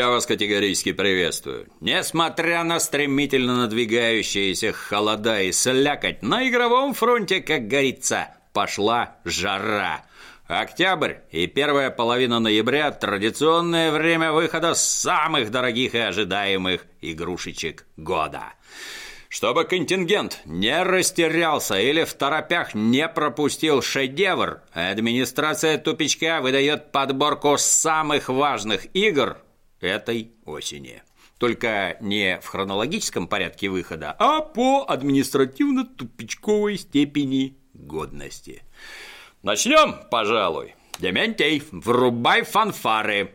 Я вас категорически приветствую. Несмотря на стремительно надвигающиеся холода и слякоть, на игровом фронте, как говорится, пошла жара. Октябрь и первая половина ноября – традиционное время выхода самых дорогих и ожидаемых игрушечек года. Чтобы контингент не растерялся или в торопях не пропустил шедевр, администрация тупичка выдает подборку самых важных игр этой осени. Только не в хронологическом порядке выхода, а по административно-тупичковой степени годности. Начнем, пожалуй. Дементей, врубай фанфары.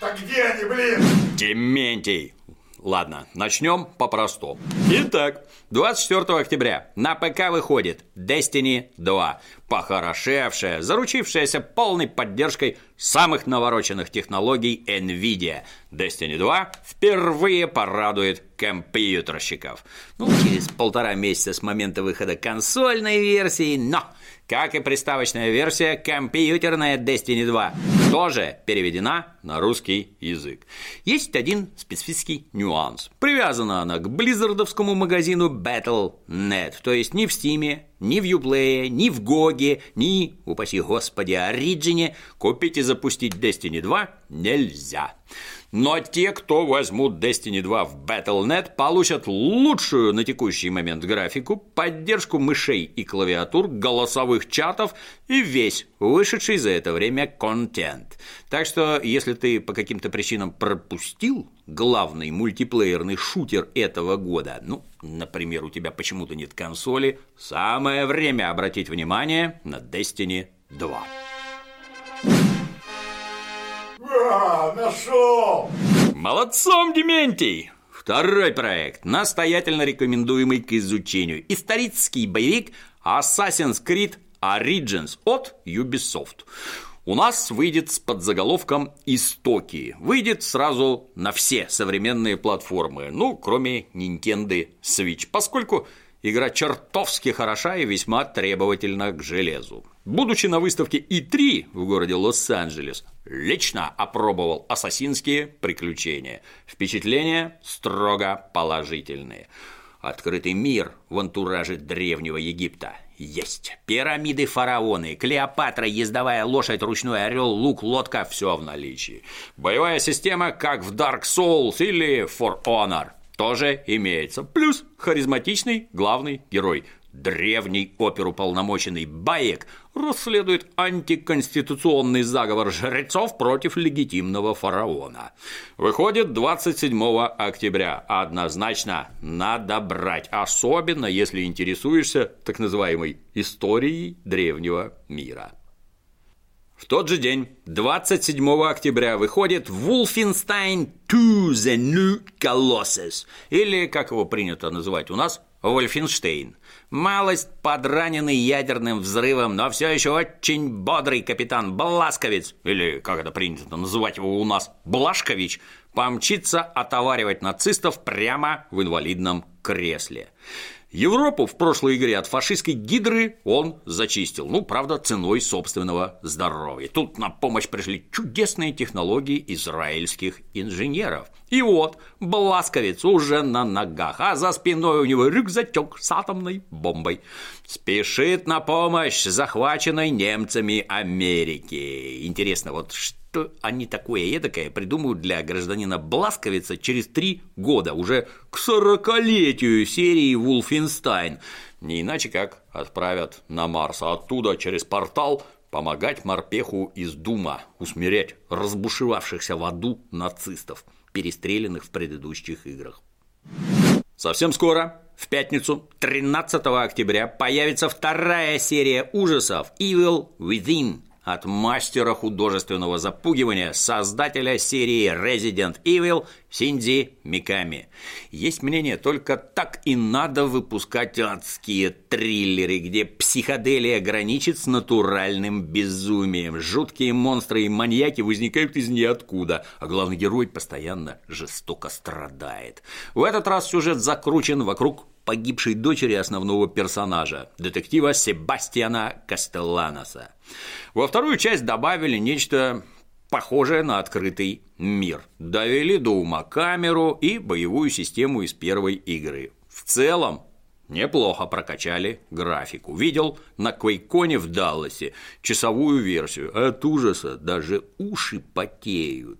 Так где они, блин? Дементий, Ладно, начнем по-простому. Итак, 24 октября на ПК выходит Destiny 2, похорошевшая, заручившаяся полной поддержкой самых навороченных технологий NVIDIA. Destiny 2 впервые порадует компьютерщиков. Ну, через полтора месяца с момента выхода консольной версии, но как и приставочная версия, компьютерная Destiny 2 тоже переведена на русский язык. Есть один специфический нюанс. Привязана она к близзардовскому магазину Battle.net, то есть ни в Steam, ни в Uplay, ни в GOG, ни, упаси господи, Origin купить и запустить Destiny 2 нельзя. Но те, кто возьмут Destiny 2 в Battle.net, получат лучшую на текущий момент графику, поддержку мышей и клавиатур, голосовых чатов и весь вышедший за это время контент. Так что, если ты по каким-то причинам пропустил главный мультиплеерный шутер этого года, ну, например, у тебя почему-то нет консоли, самое время обратить внимание на Destiny 2. А, нашел! Молодцом, Дементий! Второй проект, настоятельно рекомендуемый к изучению. Исторический боевик Assassin's Creed Origins от Ubisoft. У нас выйдет с подзаголовком «Истоки». Выйдет сразу на все современные платформы, ну, кроме Nintendo Switch, поскольку игра чертовски хороша и весьма требовательна к железу. Будучи на выставке И3 в городе Лос-Анджелес, лично опробовал ассасинские приключения. Впечатления строго положительные. Открытый мир в антураже древнего Египта. Есть. Пирамиды фараоны, Клеопатра, ездовая лошадь, ручной орел, лук, лодка – все в наличии. Боевая система, как в Dark Souls или For Honor, тоже имеется. Плюс харизматичный главный герой – Древний оперуполномоченный Баек расследует антиконституционный заговор жрецов против легитимного фараона. Выходит 27 октября. Однозначно надо брать, особенно если интересуешься так называемой историей древнего мира. В тот же день, 27 октября, выходит Wolfenstein 2 The New Colossus, или, как его принято называть у нас, Вольфенштейн. Малость подраненный ядерным взрывом, но все еще очень бодрый капитан Бласковец, или, как это принято называть его у нас, Блашкович, помчится отоваривать нацистов прямо в инвалидном кресле. Европу в прошлой игре от фашистской гидры он зачистил, ну, правда, ценой собственного здоровья. Тут на помощь пришли чудесные технологии израильских инженеров. И вот, Бласковец уже на ногах, а за спиной у него рюкзачок с атомной бомбой. Спешит на помощь захваченной немцами Америки. Интересно, вот что что они такое эдакое придумают для гражданина Бласковица через три года, уже к сорокалетию серии «Вулфенстайн». Не иначе как отправят на Марс, а оттуда через портал помогать морпеху из Дума усмирять разбушевавшихся в аду нацистов, перестрелянных в предыдущих играх. Совсем скоро, в пятницу, 13 октября, появится вторая серия ужасов «Evil Within», от мастера художественного запугивания, создателя серии Resident Evil Синдзи Миками. Есть мнение, только так и надо выпускать адские триллеры, где психоделия граничит с натуральным безумием. Жуткие монстры и маньяки возникают из ниоткуда, а главный герой постоянно жестоко страдает. В этот раз сюжет закручен вокруг погибшей дочери основного персонажа, детектива Себастьяна Кастелланоса. Во вторую часть добавили нечто похожая на открытый мир. Довели до ума камеру и боевую систему из первой игры. В целом, Неплохо прокачали графику. Видел на Квейконе в Далласе часовую версию. От ужаса даже уши потеют.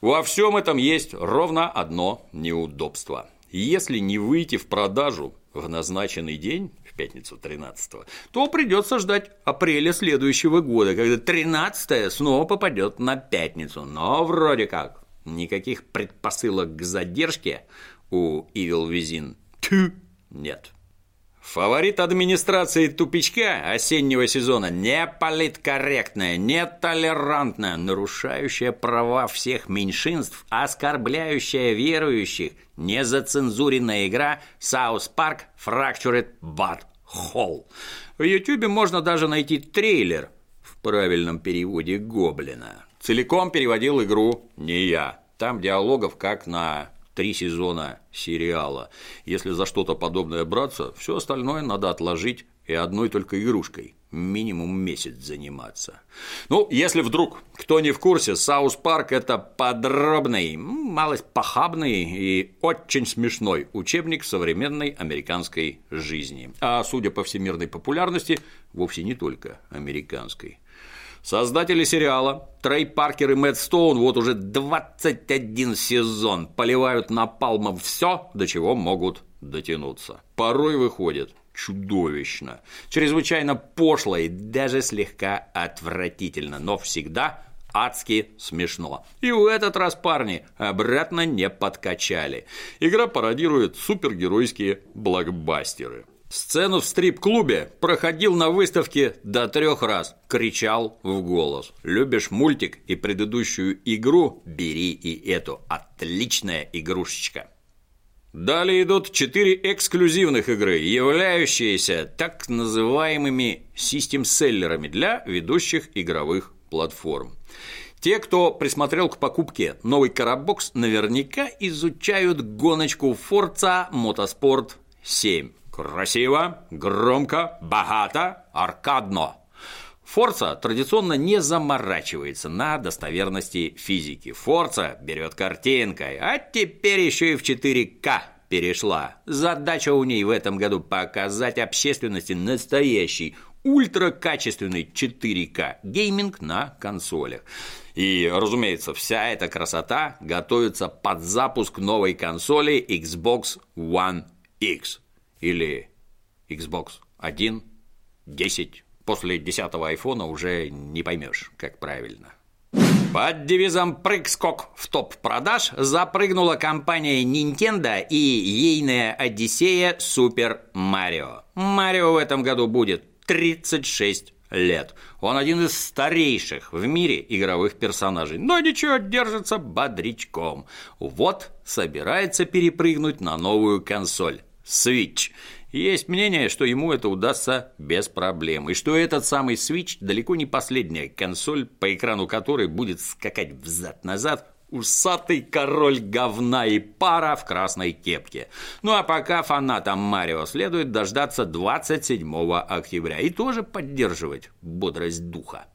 Во всем этом есть ровно одно неудобство. Если не выйти в продажу в назначенный день, в пятницу 13 то придется ждать апреля следующего года, когда 13 снова попадет на пятницу. Но вроде как никаких предпосылок к задержке у Evil Within нет. Фаворит администрации тупичка осеннего сезона не политкорректная, не толерантная, нарушающая права всех меньшинств, оскорбляющая верующих, незацензуренная игра South Park Fractured But Whole. В Ютубе можно даже найти трейлер в правильном переводе Гоблина. Целиком переводил игру не я. Там диалогов как на три сезона сериала. Если за что-то подобное браться, все остальное надо отложить и одной только игрушкой минимум месяц заниматься. Ну, если вдруг кто не в курсе, Саус Парк – это подробный, малость похабный и очень смешной учебник современной американской жизни. А судя по всемирной популярности, вовсе не только американской. Создатели сериала Трей Паркер и Мэтт Стоун вот уже 21 сезон поливают напалмом все, до чего могут дотянуться. Порой выходит чудовищно, чрезвычайно пошло и даже слегка отвратительно, но всегда адски смешно. И в этот раз парни обратно не подкачали. Игра пародирует супергеройские блокбастеры. Сцену в стрип-клубе проходил на выставке до трех раз, кричал в голос. Любишь мультик и предыдущую игру? Бери и эту. Отличная игрушечка. Далее идут четыре эксклюзивных игры, являющиеся так называемыми систем-селлерами для ведущих игровых платформ. Те, кто присмотрел к покупке новый Карабокс, наверняка изучают гоночку Forza Motorsport 7. Красиво, громко, богато, аркадно. Форца традиционно не заморачивается на достоверности физики. Форца берет картинкой, а теперь еще и в 4К перешла. Задача у ней в этом году показать общественности настоящий ультракачественный 4К гейминг на консолях. И, разумеется, вся эта красота готовится под запуск новой консоли Xbox One X или Xbox 1, 10. После 10 айфона уже не поймешь, как правильно. Под девизом «Прыг-скок» в топ продаж запрыгнула компания Nintendo и ейная Одиссея Super Mario. Марио в этом году будет 36 лет. Он один из старейших в мире игровых персонажей, но ничего, держится бодрячком. Вот собирается перепрыгнуть на новую консоль. Switch. Есть мнение, что ему это удастся без проблем, и что этот самый Switch далеко не последняя консоль, по экрану которой будет скакать взад-назад усатый король говна и пара в красной кепке. Ну а пока фанатам Марио следует дождаться 27 октября и тоже поддерживать бодрость духа.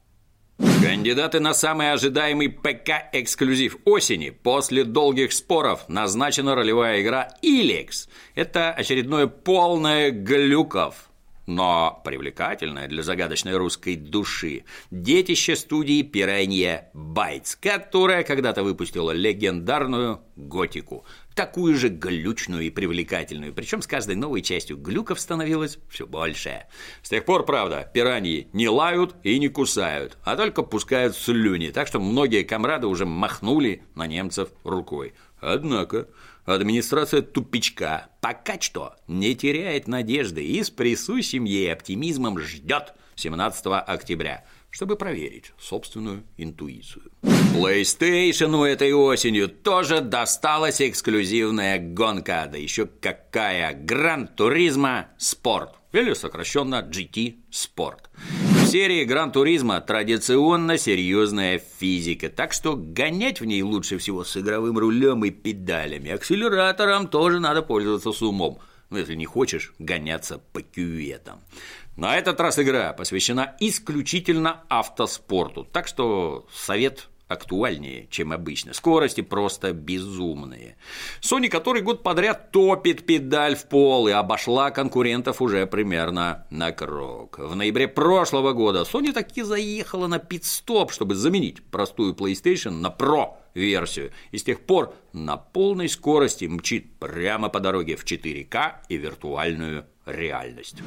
Кандидаты на самый ожидаемый ПК-эксклюзив осени после долгих споров назначена ролевая игра «Иликс». Это очередное полное глюков, но привлекательное для загадочной русской души детище студии «Пиранья Байтс», которая когда-то выпустила легендарную «Готику», такую же глючную и привлекательную, причем с каждой новой частью глюков становилось все больше. С тех пор, правда, пираньи не лают и не кусают, а только пускают слюни, так что многие комрады уже махнули на немцев рукой. Однако администрация тупичка пока что не теряет надежды и с присущим ей оптимизмом ждет 17 октября – чтобы проверить собственную интуицию. PlayStation этой осенью тоже досталась эксклюзивная гонка, да еще какая, Гран Туризма Спорт, или сокращенно GT Sport. Серии Гран Туризма традиционно серьезная физика, так что гонять в ней лучше всего с игровым рулем и педалями. Акселератором тоже надо пользоваться с умом, ну если не хочешь гоняться по кюветам. На этот раз игра посвящена исключительно автоспорту, так что совет актуальнее, чем обычно. Скорости просто безумные. Sony который год подряд топит педаль в пол и обошла конкурентов уже примерно на круг. В ноябре прошлого года Sony таки заехала на пит-стоп, чтобы заменить простую PlayStation на Pro версию. И с тех пор на полной скорости мчит прямо по дороге в 4К и виртуальную реальность.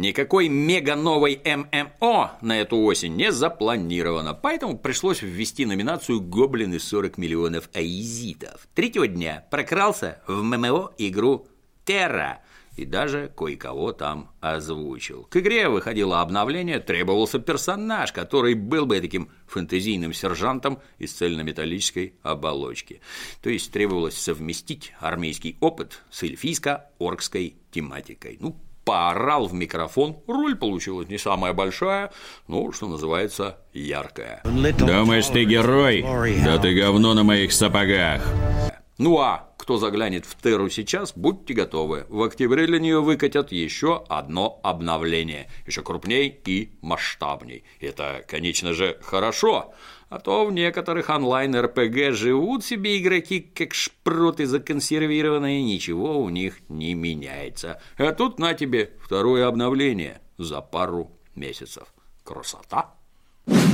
Никакой мега новой ММО на эту осень не запланировано, поэтому пришлось ввести номинацию «Гоблины 40 миллионов аизитов». Третьего дня прокрался в ММО игру «Терра», и даже кое-кого там озвучил. К игре выходило обновление, требовался персонаж, который был бы таким фэнтезийным сержантом из цельнометаллической оболочки. То есть требовалось совместить армейский опыт с эльфийско-оркской тематикой. Ну, поорал в микрофон, роль получилась не самая большая, но, что называется, яркая. Думаешь, ты герой? Да ты говно на моих сапогах. Ну а кто заглянет в Терру сейчас, будьте готовы. В октябре для нее выкатят еще одно обновление, еще крупней и масштабней. Это, конечно же, хорошо, а то в некоторых онлайн-РПГ живут себе игроки как шпроты законсервированные, ничего у них не меняется. А тут на тебе второе обновление за пару месяцев. Красота!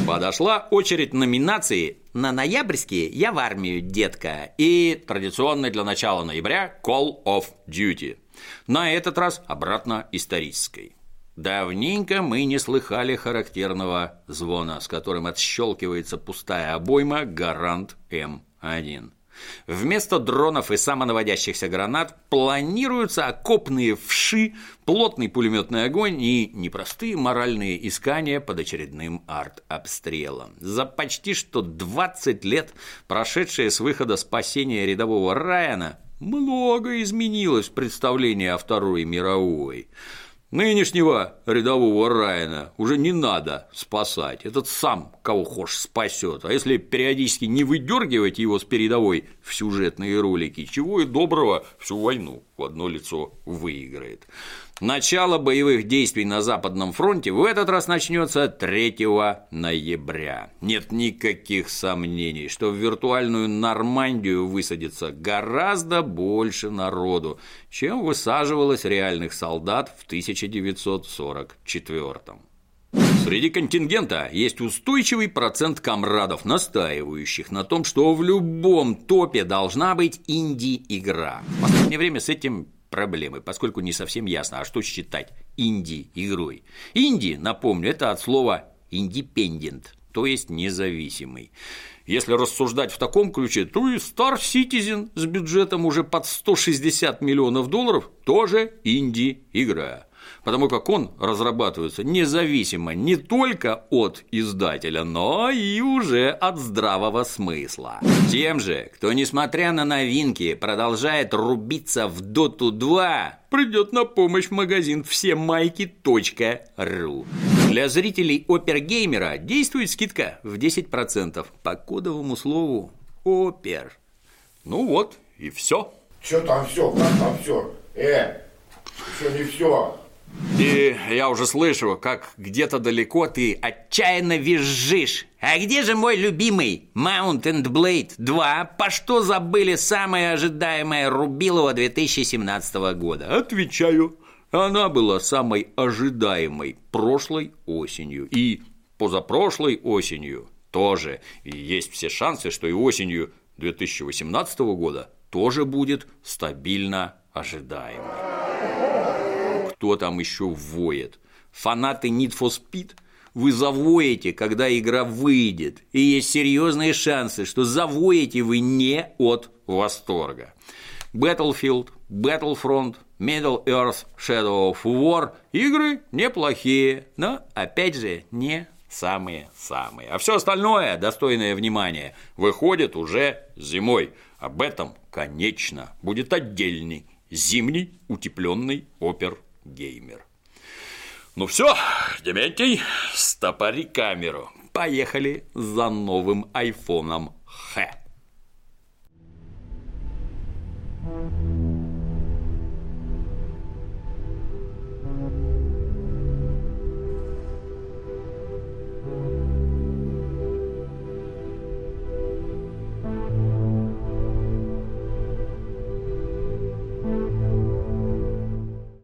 Подошла очередь номинации на ноябрьские «Я в армию, детка» и традиционный для начала ноября «Call of Duty». На этот раз обратно исторической. Давненько мы не слыхали характерного звона, с которым отщелкивается пустая обойма «Гарант М1». Вместо дронов и самонаводящихся гранат планируются окопные вши, плотный пулеметный огонь и непростые моральные искания под очередным арт-обстрелом. За почти что 20 лет, прошедшие с выхода спасения рядового Райана, много изменилось в представлении о Второй мировой. Нынешнего рядового Райана уже не надо спасать. Этот сам кого хочешь спасет. А если периодически не выдергивать его с передовой в сюжетные ролики, чего и доброго всю войну в одно лицо выиграет. Начало боевых действий на Западном фронте в этот раз начнется 3 ноября. Нет никаких сомнений, что в виртуальную Нормандию высадится гораздо больше народу, чем высаживалось реальных солдат в 1944 -м. Среди контингента есть устойчивый процент комрадов, настаивающих на том, что в любом топе должна быть инди-игра. В последнее время с этим проблемы, поскольку не совсем ясно, а что считать инди-игрой. Инди, напомню, это от слова independent, то есть независимый. Если рассуждать в таком ключе, то и Star Citizen с бюджетом уже под 160 миллионов долларов тоже инди-игра потому как он разрабатывается независимо не только от издателя, но и уже от здравого смысла. Тем же, кто, несмотря на новинки, продолжает рубиться в Доту 2, придет на помощь магазин всемайки.ру. Для зрителей Опергеймера действует скидка в 10% по кодовому слову Опер. Ну вот и все. Что там все? Как там все? Э, еще не все. И я уже слышу, как где-то далеко ты отчаянно визжишь. А где же мой любимый Mount and Blade 2? По что забыли самое ожидаемое Рубилово 2017 года? Отвечаю. Она была самой ожидаемой прошлой осенью. И позапрошлой осенью тоже. И есть все шансы, что и осенью 2018 года тоже будет стабильно ожидаемой кто там еще воет. Фанаты Need for Speed вы завоете, когда игра выйдет, и есть серьезные шансы, что завоете вы не от восторга. Battlefield, Battlefront, Middle Earth, Shadow of War – игры неплохие, но, опять же, не самые-самые. А все остальное, достойное внимания, выходит уже зимой. Об этом, конечно, будет отдельный зимний утепленный опер геймер. Ну все, Дементий, стопори камеру. Поехали за новым айфоном Х.